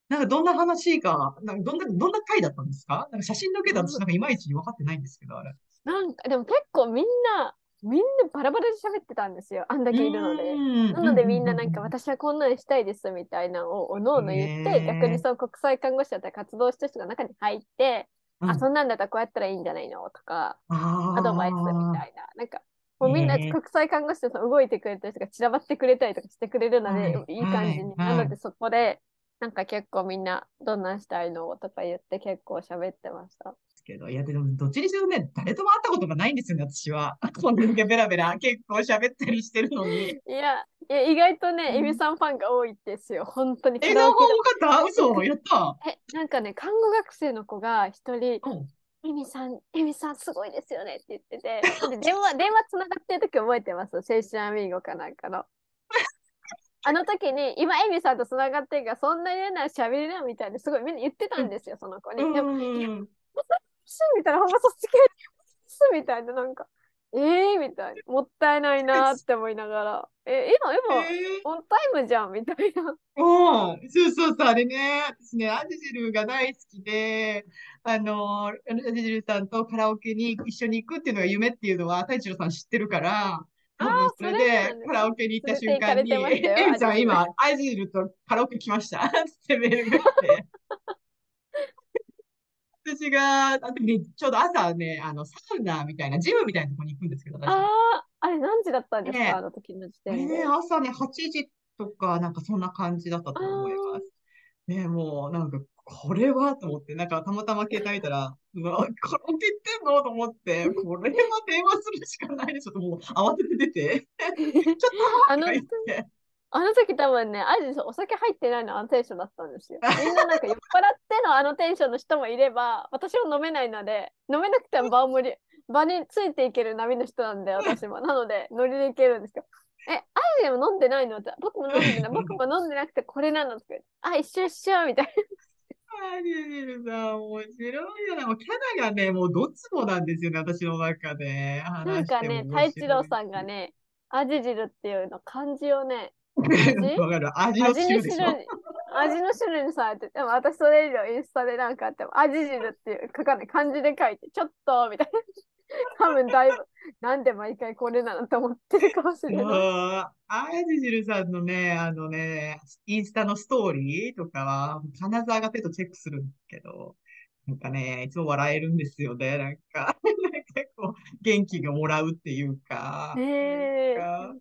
[SPEAKER 5] なんかどんな話が、なんかどんな、どんな回だったんですか？なんか写真だけだと私なんかいまいち分かってないんですけど、あれ。
[SPEAKER 2] なんか、でも結構みんな、みんなバラバラで喋ってたんですよ。あんだけいるので。なのでみんななんか私はこんなんしたいですみたいなのをおのおの言って、逆にそう国際看護師だったり活動してる人が中に入って、
[SPEAKER 5] うん
[SPEAKER 2] あ、そんなんだったらこうやったらいいんじゃないの？とか、
[SPEAKER 5] あ
[SPEAKER 2] アドバイスみたいな。なんか、もうみんな国際看護師でその動いてくれたりとか散らばってくれたりとかしてくれるので、
[SPEAKER 5] はい
[SPEAKER 2] いい感じに。
[SPEAKER 5] はい
[SPEAKER 2] な
[SPEAKER 5] はい
[SPEAKER 2] のでそこで、なんか結構みんなどんなんしたいのとか言って結構喋ってました。
[SPEAKER 5] けど、いや、でも、どっちにしろね、誰とも会ったことがないんですよね、私は。こんだけベラベラ結構喋ったりしてるのに。
[SPEAKER 2] いや、いや意外とね、
[SPEAKER 5] うん
[SPEAKER 2] エビさんファンが多いですよ。本当に。
[SPEAKER 5] え、
[SPEAKER 2] カラオケ
[SPEAKER 5] 何本多かった？嘘やった
[SPEAKER 2] え、なんかね、看護学生の子が一人、
[SPEAKER 5] うん。
[SPEAKER 2] エミさん、エミさんすごいですよねって言ってて、で電話、電話つながってる時覚えてます？青春アミーゴかなんかの。あの時に、今エミさんとつながってるから、そんなに言うなら喋りなみたいな、すごいみんな言ってたんですよ、その子に。でも、
[SPEAKER 5] うん。
[SPEAKER 2] みたいな、ほんまそっち系ですみたいな、なんか、えーみたいな、もったいないなって思いながら、え、今、今、
[SPEAKER 5] えー。
[SPEAKER 2] オンタイムじゃんみたいな。
[SPEAKER 5] うん、そうそうそう、あれね、私ね、アジジルが大好きで、あの、アジジルさんとカラオケに一緒に行くっていうのが夢っていうのは、太一郎さん知ってるから、多分それでカラオケに行った瞬間に、エミちゃん今、アジジルとカラオケ来ました？ってメールが来て。私が、あの時ね、ちょうど朝ね、あの、サウナみたいな、ジムみたいなとこに行くんですけど、私。
[SPEAKER 2] ああ、あれ何時だったんです
[SPEAKER 5] ね
[SPEAKER 2] か、あの時の時
[SPEAKER 5] あれ
[SPEAKER 2] 点で
[SPEAKER 5] ね、。朝ね、8時とか、なんかそんな感じだったと思います。ね、もう、なんか、これはと思って、なんかたまたま携帯見たら、うわ、カラオケ行ってんの？と思って、これは電話するしかないでしょと、もう慌てて出て、ちょっと
[SPEAKER 2] あの
[SPEAKER 5] とか言って、
[SPEAKER 2] あの時多分ね、アジお酒入ってないのあのテンションだったんですよ。みんななんか酔っ払ってのあのテンションの人もいれば、私は飲めないので、飲めなくても場を盛り、場についていける波の人なんで、私も。なので、ノリでいけるんですけど、え、アジも飲んでないの僕も飲んでない、僕も飲んでなくてこれなのって言って、あ、一緒一緒みたい
[SPEAKER 5] あリュルさん、面白いよな。もうキャラがね、もうどっちもなんですよね、私の中で。
[SPEAKER 2] な。なんかね、太一郎さんがね、アジ汁っていうの漢字をね、
[SPEAKER 5] わかる。味の
[SPEAKER 2] 味の
[SPEAKER 5] 汁でしょ？
[SPEAKER 2] 味の汁にされてて、でも私それ以上インスタでなんかあっても、味汁っていう書かない、漢字で書いて、ちょっとみたいな。多分だいぶ、なんで毎回これなのと思ってるかもしれない。
[SPEAKER 5] ああじじるさんのね、あのね、インスタのストーリーとかは、必ず上がってるとチェックするんですけど、なんかね、いつも笑えるんですよね、なんか。なんかこう、元気がもらうっていうか、
[SPEAKER 2] え
[SPEAKER 5] なんか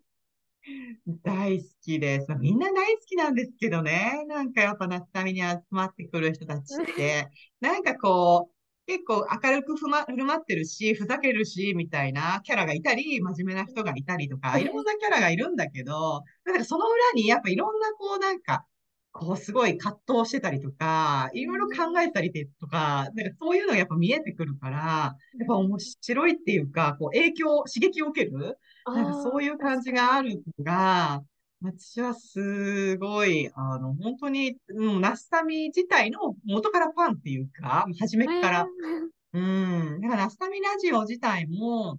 [SPEAKER 5] 大好きです。みんな大好きなんですけどね。なんかやっぱ夏旅に集まってくる人たちって、なんかこう、結構明るくふま、振る舞ってるし、ふざけるし、みたいなキャラがいたり、真面目な人がいたりとか、いろんなキャラがいるんだけど、なんかその裏にやっぱいろんなこうなんか、こうすごい葛藤してたりとか、いろいろ考えたりとか、なんかそういうのがやっぱ見えてくるから、やっぱ面白いっていうか、こう影響、刺激を受けるなんかそういう感じがあるのが、私はすごい、あの、本当に、うん、ナスタミ自体の元からファンっていうか、初めから。うん。だからナスタミラジオ自体も、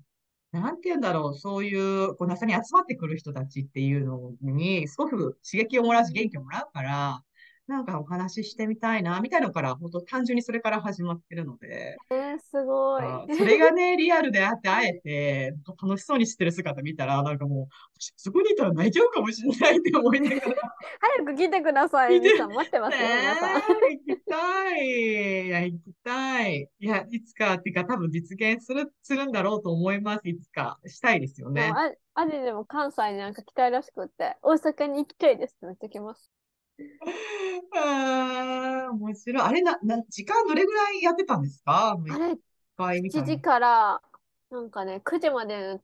[SPEAKER 5] なんて言うんだろう、そういう、こう、中に集まってくる人たちっていうのに、すごく刺激をもらうし、元気をもらうから、なんかお話ししてみたいな、みたいなのから、本当単純にそれから始まってるので、
[SPEAKER 2] えー、すごい。
[SPEAKER 5] あそれがね、リアルであって、あえて、楽しそうにしてる姿見たら、なんかもう、私そこにいたら泣いちゃうかもしれないって思いながら。
[SPEAKER 2] 早く来てください、
[SPEAKER 5] 来て
[SPEAKER 2] みさん。待ってますよ、皆さん。
[SPEAKER 5] 行きたい。いや、行きたい。いや、いつか、っていうか多分実現する、するんだろうと思います。いつか。したいですよね
[SPEAKER 2] アジでも関西になんか来たいらしくって、大阪に行きたいですってめっちゃ来ます。
[SPEAKER 5] ああ、面白い。あれな、な、時間どれぐらいやってたんですか？
[SPEAKER 2] あれ、7
[SPEAKER 5] 回みたいな。
[SPEAKER 2] 時から、なんかね、9時まで、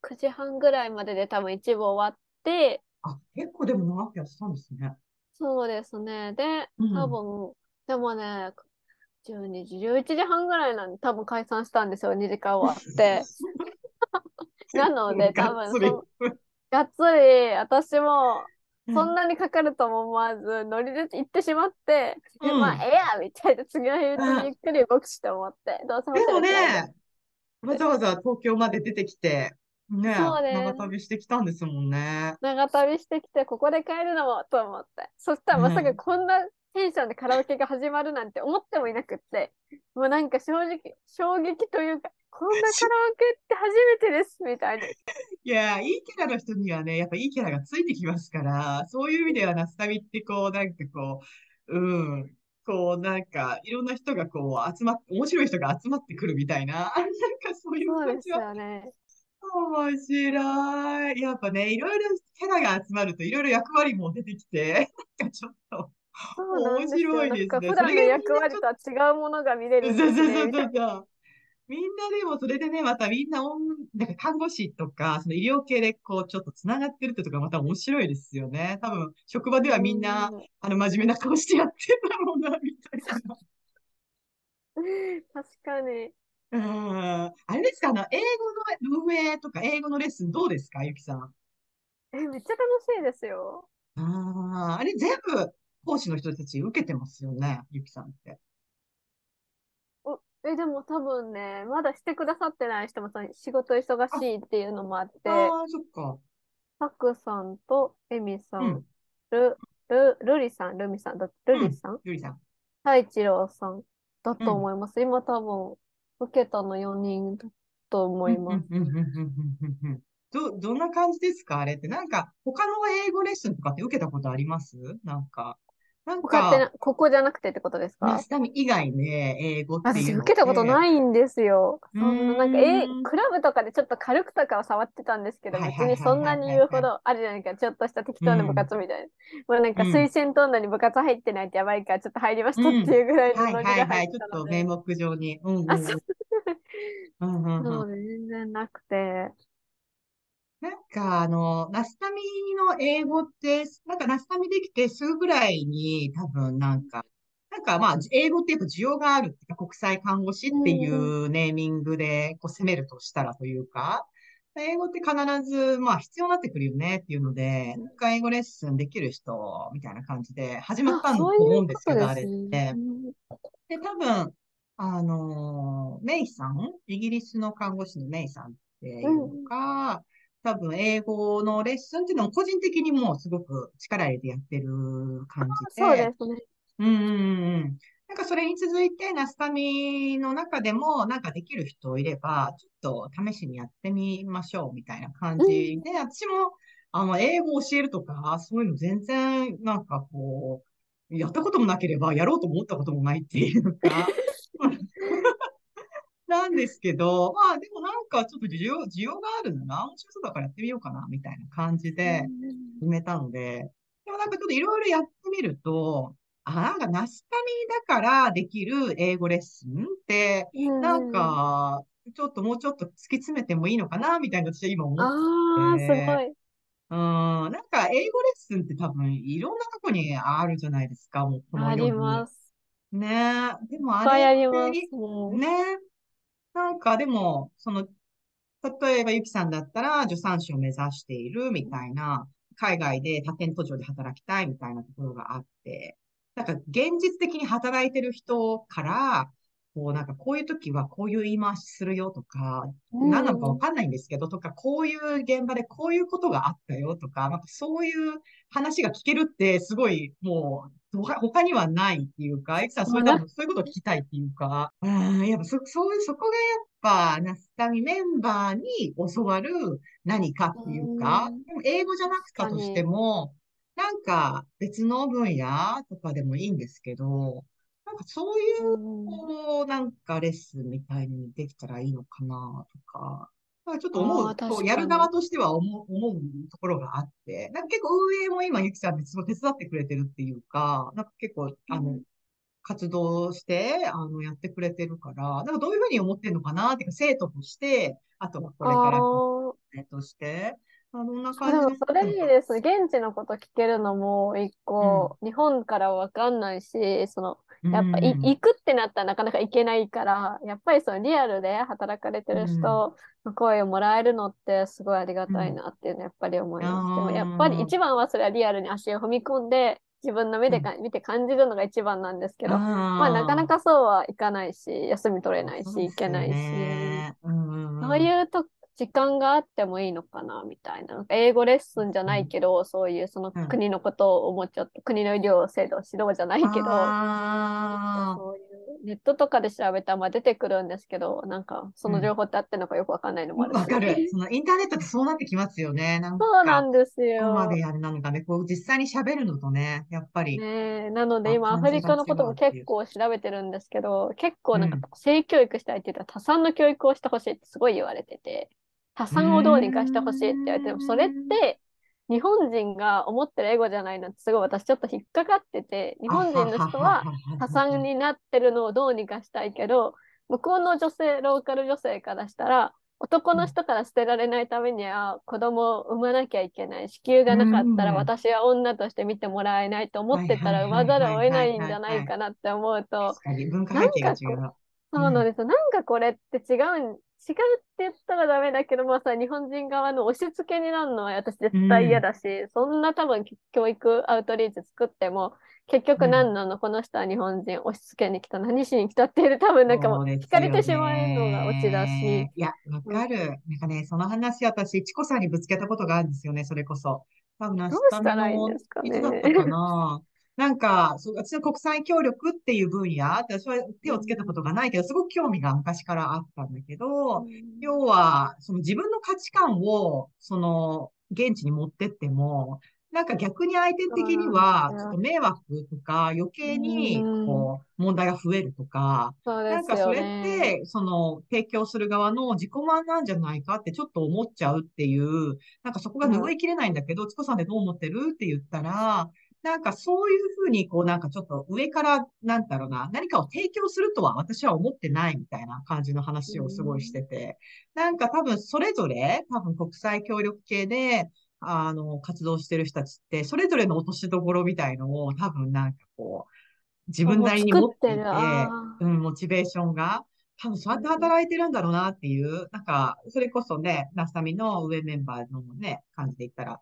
[SPEAKER 2] 9時半ぐらいまでで多分一部終わって、
[SPEAKER 5] あ、結構でも長くやってたんですね。
[SPEAKER 2] そうですね。で、
[SPEAKER 5] うん
[SPEAKER 2] 多分、でもね、12時、11時半ぐらいなんで多分解散したんですよ、2時間終わって。なので、多
[SPEAKER 5] がっつり。
[SPEAKER 2] 分そ、がっつり、私も、
[SPEAKER 5] うん
[SPEAKER 2] そんなにかかるとも思わず、ノリで行ってしまって、で
[SPEAKER 5] うん。
[SPEAKER 2] まあ、ええやみたいな、次の日ゆっくり動くしと思って、どうせ
[SPEAKER 5] で。もね、わざわざ東京まで出てきて、ね、
[SPEAKER 2] そうね。
[SPEAKER 5] 長旅してきたんですもんね。
[SPEAKER 2] 長旅してきて、ここで帰るのもと思って。そしたらまさかこんなテンションでカラオケが始まるなんて思ってもいなくって、もうなんか正直、衝撃というか、こんなカラオケって初めてですみたいな。
[SPEAKER 5] いや、いいキャラの人にはね、やっぱいいキャラがついてきますから、そういう意味ではナスタミってこう、なんかこう、うん、こう、なんか、いろんな人がこう、集まっ、面白い人が集まってくるみたいな、なんかそういう
[SPEAKER 2] そうです
[SPEAKER 5] 感じは
[SPEAKER 2] よね。
[SPEAKER 5] 面白い。やっぱね、いろいろキャラが集まるといろいろ役割も出てきて、なんかちょっと。面白いですね
[SPEAKER 2] なんか普段の役割とは違うものが見れるんですね。
[SPEAKER 5] そうそうそうそう。みんなでもそれでね、またみんなおん、なんか看護師とか、その医療系でこう、ちょっとつながってるってとかまた面白いですよね。多分、職場ではみんな、
[SPEAKER 2] うん
[SPEAKER 5] あの、真面目な顔してやってんだろうな、みたい
[SPEAKER 2] 確かに。
[SPEAKER 5] な。うん。あれですか、あの、英語の運営とか英語のレッスンどうですか、ゆきさん？
[SPEAKER 2] え、めっちゃ楽しいですよ。
[SPEAKER 5] ああ、あれ全部講師の人たち受けてますよね、ゆきさんって。
[SPEAKER 2] おえ、でも多分ね、まだしてくださってない人もさ仕事忙しいっていうのもあって、
[SPEAKER 5] ああ、そっか。
[SPEAKER 2] パクさんとエミさん、
[SPEAKER 5] うん
[SPEAKER 2] ル、ル、ルリさん、ルミさん、どっちルリさん、
[SPEAKER 5] ゆりさん。
[SPEAKER 2] 太一郎さんだと思います。今多分、受けたの4人だと思います。
[SPEAKER 5] うんうんうんうんうんうんうんど、どんな感じですか？あれって。なんか、他の英語レッスンとかって受けたことあります？なんか、なんか、
[SPEAKER 2] 他ってな、ここじゃなくてってことですか？
[SPEAKER 5] ナスタミ以外で英語ってい
[SPEAKER 2] 私
[SPEAKER 5] うの
[SPEAKER 2] 受けたこと
[SPEAKER 5] い。
[SPEAKER 2] ないんですよ。そんな、なんか、えクラブとかでちょっと軽くとかは触ってたんですけど、別
[SPEAKER 5] はいはいはい
[SPEAKER 2] にそんなに言うほどあるじゃないか、ちょっとした適当な部活みたいな。もうなんか
[SPEAKER 5] うん
[SPEAKER 2] 推薦取んのに部活入ってないとやばいから、ちょっと入りましたっていうぐらいの
[SPEAKER 5] はい
[SPEAKER 2] ノリで
[SPEAKER 5] はいはい。ちょ
[SPEAKER 2] 入っ
[SPEAKER 5] と名目上に。うんうん
[SPEAKER 2] あ、そう
[SPEAKER 5] うんうんうん
[SPEAKER 2] そうね、全然なくて。
[SPEAKER 5] なんか、あの、ナスタミの英語って、なんかナスタミできてすぐぐらいに多分なんか、なんかまあ、英語ってやっぱ需要があるっていうか、国際看護師っていうネーミングでこう攻めるとしたらというか、英語って必ず、まあ必要になってくるよねっていうので、なんか英語レッスンできる人みたいな感じで始まったんだと思うんですけど、あれって。で、多分、あの、メイさん、イギリスの看護師のメイさんっていうのが、多分英語のレッスンっていうのも個人的にもうすごく力入れてやってる感じで。
[SPEAKER 2] そうですね。
[SPEAKER 5] うんうんうんうん。なんかそれに続いて、ナスタミの中でも、なんかできる人いれば、ちょっと試しにやってみましょうみたいな感じで、私も、あの、英語を教えるとか、そういうの全然、なんかこう、やったこともなければ、やろうと思ったこともないっていうか、なんですけど、まあでもなんかちょっと需要、需要があるんだな、面白そうだからやってみようかな、みたいな感じで始めたので、でもなんかちょっといろいろやってみると、あ、なんかナスタミだからできる英語レッスンって、なんか、ちょっともうちょっと突き詰めてもいいのかな、みたいな私は今思
[SPEAKER 2] ああ、すごい。
[SPEAKER 5] うん、なんか英語レッスンって多分いろんなとこにあるじゃないですか、もうこの
[SPEAKER 2] あり。ます。
[SPEAKER 5] ねえ。でもあれっ
[SPEAKER 2] あります
[SPEAKER 5] ねえ。なんかでも、その、例えばゆきさんだったら助産師を目指しているみたいな、海外で多店途上で働きたいみたいなところがあって、なんか現実的に働いてる人から、こうなんかこういう時はこういう言い回しするよとか、
[SPEAKER 2] うん。
[SPEAKER 5] 何なのかわかんないんですけど、とか、こういう現場でこういうことがあったよとか、なんかそういう話が聞けるって、すごい、もう、他他にはないっていうか、エキさん、そういうそういうことを聞きたいっていうか、うん、やっぱそ、そういう、そこがやっぱ、ナスタミメンバーに教わる何かっていうか。
[SPEAKER 2] うん、
[SPEAKER 5] でも英語じゃなくたとしても、なんか別の分野とかでもいいんですけど、なんかそういう
[SPEAKER 2] うん。
[SPEAKER 5] こう、なんかレッスンみたいにできたらいいのかなとかちょっと思う、やる側としては思う、思うところがあって、なんか結構運営も今ゆきさんですごい手伝ってくれてるっていうか、なんか結構、あの、
[SPEAKER 2] うん。
[SPEAKER 5] 活動して、あの、やってくれてるから、なんかどういうふうに思ってるのかなっていうか、生徒として、あとはこれから生として、あどんな
[SPEAKER 2] あ
[SPEAKER 5] 感じで
[SPEAKER 2] でもそれいいです。現地のこと聞けるのも一個、日本からはわかんないし、その、やっぱい、
[SPEAKER 5] うん。
[SPEAKER 2] 行くってなったらなかなか行けないから、やっぱりそのリアルで働かれてる人の声をもらえるのってすごいありがたいなっていうのはやっぱり思います。でもやっぱり一番はそれはリアルに足を踏み込んで、自分の目でか、見て感じるのが一番なんですけど、まあなかなかそうはいかないし、休み取れないし、行けないし、そういうと時間があってもいいのかなみたいな。英語レッスンじゃないけど、そういうその
[SPEAKER 5] うん
[SPEAKER 2] 国のことをもうちょっと、国の医療制度指導じゃないけど、
[SPEAKER 5] あ
[SPEAKER 2] そういうネットとかで調べたらまあ出てくるんですけど、なんかその情報ってあってんのかよくわかんないのもあるし。
[SPEAKER 5] わかる。そのインターネットってそうなってきますよね。なんか、
[SPEAKER 2] そうなんです
[SPEAKER 5] ここ
[SPEAKER 2] よ。
[SPEAKER 5] までやるなのかね。こう、実際に喋るのとね、やっぱり。
[SPEAKER 2] ねえ、なので
[SPEAKER 5] あ
[SPEAKER 2] 今アフリカのことも結構調べてるんですけど、結構なんか
[SPEAKER 5] うん
[SPEAKER 2] 性教育したいって言ったら多産の教育をしてほしいってすごい言われてて、多産をどうにかしてほしいって言われても、それって日本人が思ってる英語じゃないなってすごい私ちょっと引っかかってて、日本人の人は多産になってるのをどうにかしたいけど、向こうの女性、ローカル女性からしたら、男の人から捨てられないためには子供を産まなきゃいけない。子宮がなかったら
[SPEAKER 5] うん
[SPEAKER 2] 私は女として見てもらえないと思ってたら産まざるを得ないんじゃないかなって思うと、
[SPEAKER 5] 確かに文化背景が違う。
[SPEAKER 2] そうなんですよ。なんかこれって違うん、違うって言ったらダメだけど、まあさ、日本人側の押し付けになるのは私絶対嫌だし、そんな多分教育アウトリーチ作っても、結局何なの、この人は日本人押し付けに来た、何しに来たっていう多分なんかもう
[SPEAKER 5] そうです
[SPEAKER 2] 惹かれてしまうのがオチだし。
[SPEAKER 5] いや、わかる。なんかね、その話私、チコさんにぶつけたことがあるんですよね、それこそ。多分、ナ
[SPEAKER 2] どうしたらいいん
[SPEAKER 5] の
[SPEAKER 2] ですかね
[SPEAKER 5] いつだったかな？なんか、そう私は国際協力っていう分野、私は手をつけたことがないけど、すごく興味が昔からあったんだけど、要は、その自分の価値観を、その、現地に持ってっても、なんか逆に相手的には、ちょっと迷惑とか、余計に、こう、問題が増えるとか、なんかそれ。って、その、提供する側の自己満なんじゃないかってちょっと思っちゃうっていう、なんかそこが拭いきれないんだけど、チコさんでどう思ってる？って言ったら、なんかそういうふうに、こうなんかちょっと上から、なんだろうな、何かを提供するとは私は思ってないみたいな感じの話をすごいしてて、なんか多分それぞれ、多分国際協力系で、あの、活動してる人たちって、それぞれの落としどころみたいのを多分なんかこう、自分なりに持っていて、
[SPEAKER 2] う
[SPEAKER 5] ん、モチベーションが、多分そうやって働いてるんだろうなっていう、なんか、それこそね、ナスタミの上メンバーのね、感じで言ったら、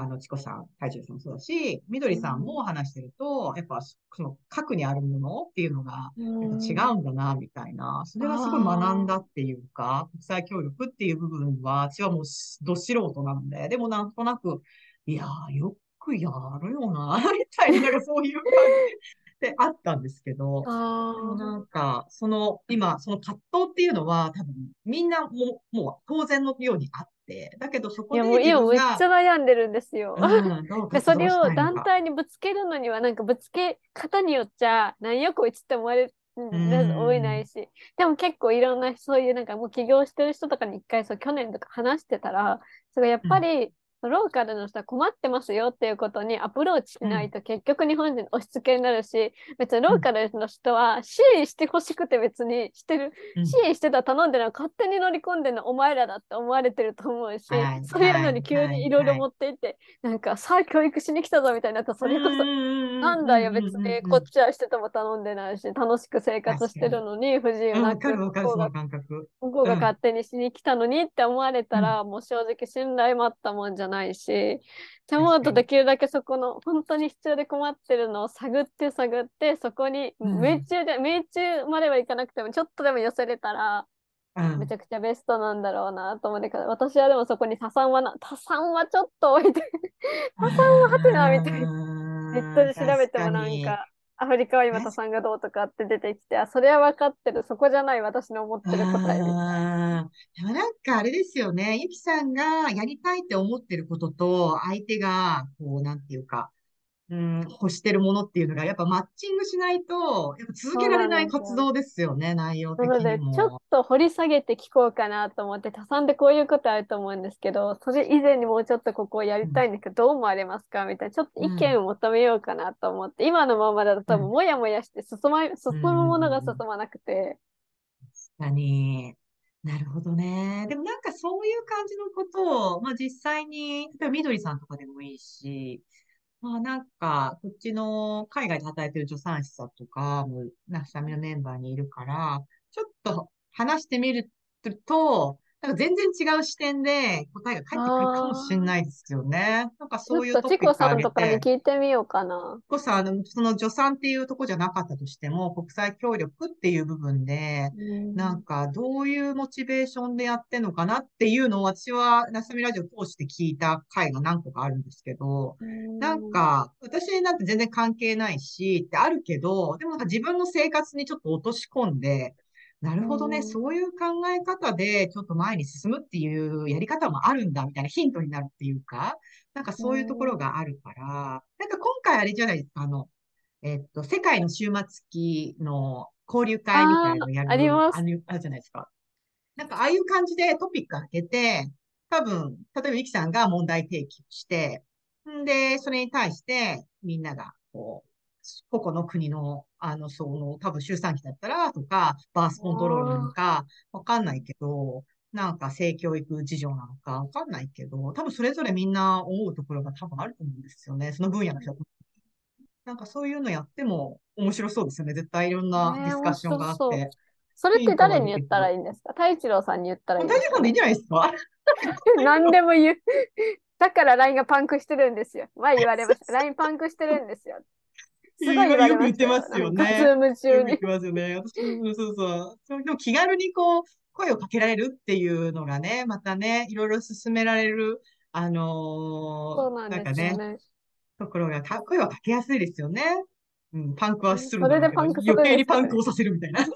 [SPEAKER 5] あの、チコさん、タイジュさんもそうだし、みどりさんも話してると、やっぱ、その、核にあるものっていうのが、違うんだな、みたいな。それはすごい学んだっていうか、国際協力っていう部分は、私はもうど素人なんで、でもなんとなく、いやー、よくやるよな、みたいな、なんかそういう感じ で。であったんですけど、なんか、その、今、その葛藤っていうのは多分みんなも、もう当然のようにあって、だけどそ
[SPEAKER 2] いや、
[SPEAKER 5] こで
[SPEAKER 2] もう今めっちゃ悩んでるんですよ。で、それを。団体にぶつけるのには、なんかぶつけ方によっちゃ、なんやこいつって思われるを得ないし、でも結構いろんな、そういうなんかもう起業してる人とかに一回そう去年とか話してたら、それやっぱり、ローカルの人は困ってますよっていうことにアプローチしないと結局日本人押し付けになるし、別にローカルの人は支援してほしくて別にしてる、
[SPEAKER 5] うん。
[SPEAKER 2] 支援してたら頼んでるのは勝手に乗り込んでるのお前らだって思われてると思うし、
[SPEAKER 5] はい。
[SPEAKER 2] そういうのに急
[SPEAKER 5] はい
[SPEAKER 2] にいろいろ
[SPEAKER 5] はい
[SPEAKER 2] 持ってい。って、なんかさあ教育しに来たぞみたいになったらそれこそ、な
[SPEAKER 5] なん
[SPEAKER 2] だよ別にこっちはしてても頼んでないし楽しく生活してるのに不自由
[SPEAKER 5] うん、
[SPEAKER 2] なく向こ
[SPEAKER 5] うの感覚。
[SPEAKER 2] 向こうが
[SPEAKER 5] うん。
[SPEAKER 2] 勝手にしに来たのにって思われたら、もう正直信頼もあったもんじゃないしって思うとできるだけそこの本当に必要で困ってるのを探って探ってそこに
[SPEAKER 5] うん。
[SPEAKER 2] 命中で、命中まではいかなくてもちょっとでも寄せれたら
[SPEAKER 5] うん。
[SPEAKER 2] めちゃくちゃベストなんだろうなと思ってから私はでもそこに多産はな多産はちょっと置いて多産ははてなみたいな。
[SPEAKER 5] な。
[SPEAKER 2] ネットで調べてもなんか、アフリカは今、
[SPEAKER 5] 田
[SPEAKER 2] さんがどうとかって出てきて、あ、それは分かってる、そこじゃない私の思ってる答えみたいな。
[SPEAKER 5] でもなんかあれですよね。ゆきさんがやりたいって思ってることと、相手が、こう、なんていうか、うん、欲してるものっていうのが、やっぱマッチングしないと、やっぱ続けられない活動ですよ。ね、内容的
[SPEAKER 2] なので、
[SPEAKER 5] に
[SPEAKER 2] ちょっ
[SPEAKER 5] も。
[SPEAKER 2] と掘り下げて聞こうかなと思って、多産でこういうことあると思うんですけど、それ以前にもうちょっとここをやりたいんですけど、どう思われますか？みたいな、ちょっと意見を求めようかなと思って、今のままだと多分、
[SPEAKER 5] うん。
[SPEAKER 2] もやもやして進ま、進むものが進まなくて、
[SPEAKER 5] 確かに。なるほどね。でもなんかそういう感じのことを、まあ実際に、例えばみどりさんとかでもいいし、まあなんか、こっちの海外で働いてる助産師さんとかも、なんか下見のメンバーにいるから、ちょっと話してみると、なんか全然違う視点で答えが返ってくるかもしれないですよね。なんか
[SPEAKER 2] ち
[SPEAKER 5] そういう
[SPEAKER 2] とチコ
[SPEAKER 5] トピックあげ
[SPEAKER 2] さんとかに
[SPEAKER 5] て。
[SPEAKER 2] 聞いてみようかな。
[SPEAKER 5] こそ、あの、その助産っていうとこじゃなかったとしても、国際協力っていう部分で、なんか、どういうモチベーションでやってんのかなっていうのを私は、ナスミラジオを通して聞いた回が何個かあるんですけど、なんか、私なんて全然関係ないし、ってあるけど、でもなんか自分の生活にちょっと落とし込んで、なるほどね、
[SPEAKER 2] うん。
[SPEAKER 5] そういう考え方でちょっと前に進むっていうやり方もあるんだ、みたいなヒントになるっていうか、なんかそういうところがあるから、なんか今回あれじゃないですか、あの、えっと、世界の終末期の交流会みたいなのをやる、
[SPEAKER 2] あります。
[SPEAKER 5] あるじゃないですか。なんかああいう感じでトピック開けて、多分、例えばゆきさんが問題提起をして、んで、それに対してみんなが、こう、個々の国の、あの、その、多分周産期だったらとか、バースコントロールなのか、わかんないけど、なんか性教育事情なのかわかんないけど、多分それぞれみんな思うところが多分あると思うんですよね。その分野の人はなんかそういうのやっても面白そうですよね。絶対いろんな
[SPEAKER 2] ね
[SPEAKER 5] ディスカッションがあって。
[SPEAKER 2] それって誰に言ったらいいんですか？太一郎さんに言ったらいいんですか？
[SPEAKER 5] 大丈夫でいいんじゃないですか？
[SPEAKER 2] 何でも言う。だから LINE がパンクしてるんですよ。前言われました。LINE パンクしてるんですよ。すごい
[SPEAKER 5] よく言ってますよね
[SPEAKER 2] なんかズーム中に
[SPEAKER 5] よく言っ。てますよね。私もそうそう。そうでも気軽にこう、声をかけられるっていうのがね、またね、いろいろ進められる、あのー
[SPEAKER 2] そうなん
[SPEAKER 5] なんかね、
[SPEAKER 2] ですよね。
[SPEAKER 5] ところがか、声はかけやすいですよね。うん、パンクはするん
[SPEAKER 2] それで
[SPEAKER 5] だけど
[SPEAKER 2] パンクするんですかね
[SPEAKER 5] 余計にパンクをさせるみたいな。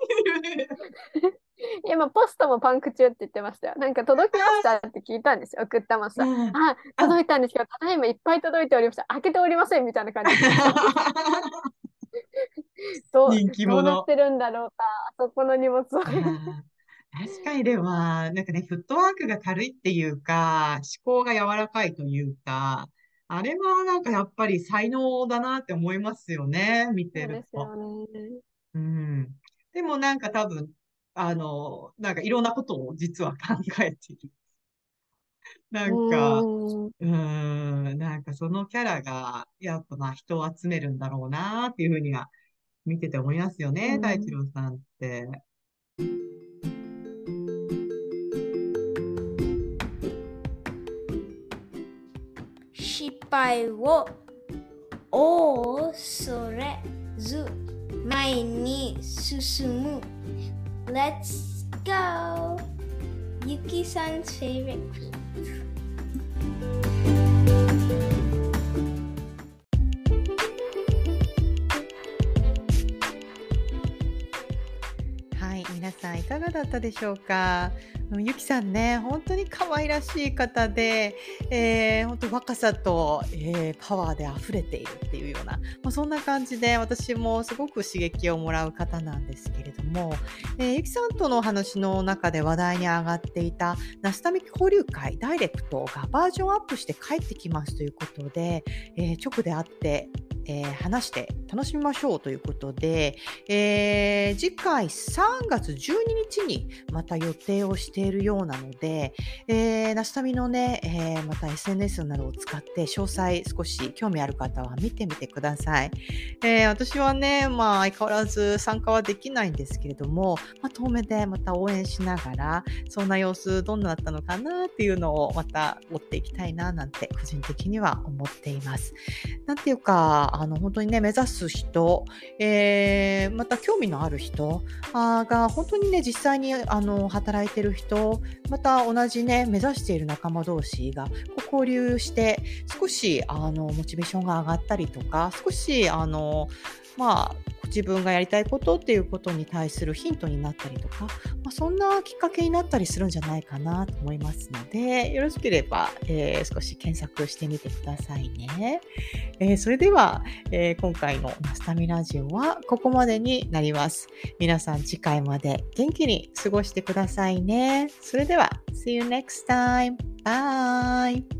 [SPEAKER 2] 今、ポストもパンク中って言ってましたよ。なんか届きましたって聞いたんですよ。送ったまさ。
[SPEAKER 5] うん
[SPEAKER 2] あ、届いたんですけど、ただいまいっぱい届いておりました。開けておりませんみたいな感じで。どう
[SPEAKER 5] 人気者
[SPEAKER 2] どうなってるんだろうか。あそこの荷物を。
[SPEAKER 5] 確かにでも、なんかね、フットワークが軽いっていうか、思考が柔らかいというか、あれはなんかやっぱり才能だなって思いますよね、見てると。
[SPEAKER 2] ですよね。
[SPEAKER 5] うん。でもなんか多分、あの、なんかいろんなことを実は考えている。なんか、
[SPEAKER 2] うーん
[SPEAKER 5] なんかそのキャラが、やっぱまあ人を集めるんだろうなっていうふうには見てて思いますよね、
[SPEAKER 2] うん
[SPEAKER 5] 大一郎さんって。
[SPEAKER 3] 失敗を恐れず前に進む Let's go! ゆきさん favorite quote「
[SPEAKER 1] がだったでしょうか？ゆきさんね、本当に可愛らしい方で、えー、本当若さと、えー、パワーで溢れているっていうような、まあ、そんな感じで私もすごく刺激をもらう方なんですけれども、えー、ゆきさんとのお話の中で話題に上がっていた、ナスタミ交流会ダイレクトがバージョンアップして帰ってきますということで、え直で会ってえー、話して楽しみましょうということで、えー、次回3月12日にまた予定をしているようなので、えー、ナスタミのね、えー、また SNS などを使って詳細少し興味ある方は見てみてください。えー、私はね、まあ相変わらず参加はできないんですけれども、まあ、遠目でまた応援しながら、そんな様子どんなだったのかなっていうのをまた追っていきたいななんて個人的には思っています。なんていうか、あの、本当にね、目指す人、えー、また興味のある人が、本当にね、実際にあの働いてる人、また同じね、目指している仲間同士がこう交流して、少しあのモチベーションが上がったりとか、少しあの、まあ、自分がやりたいことっていうことに対するヒントになったりとか、まあ、そんなきっかけになったりするんじゃないかなと思いますので、よろしければ、えー、少し検索してみてくださいね。えー、それでは、えー、今回のナスタミラジオはここまでになります。皆さん次回まで元気に過ごしてくださいね。それでは、See you next time. Bye!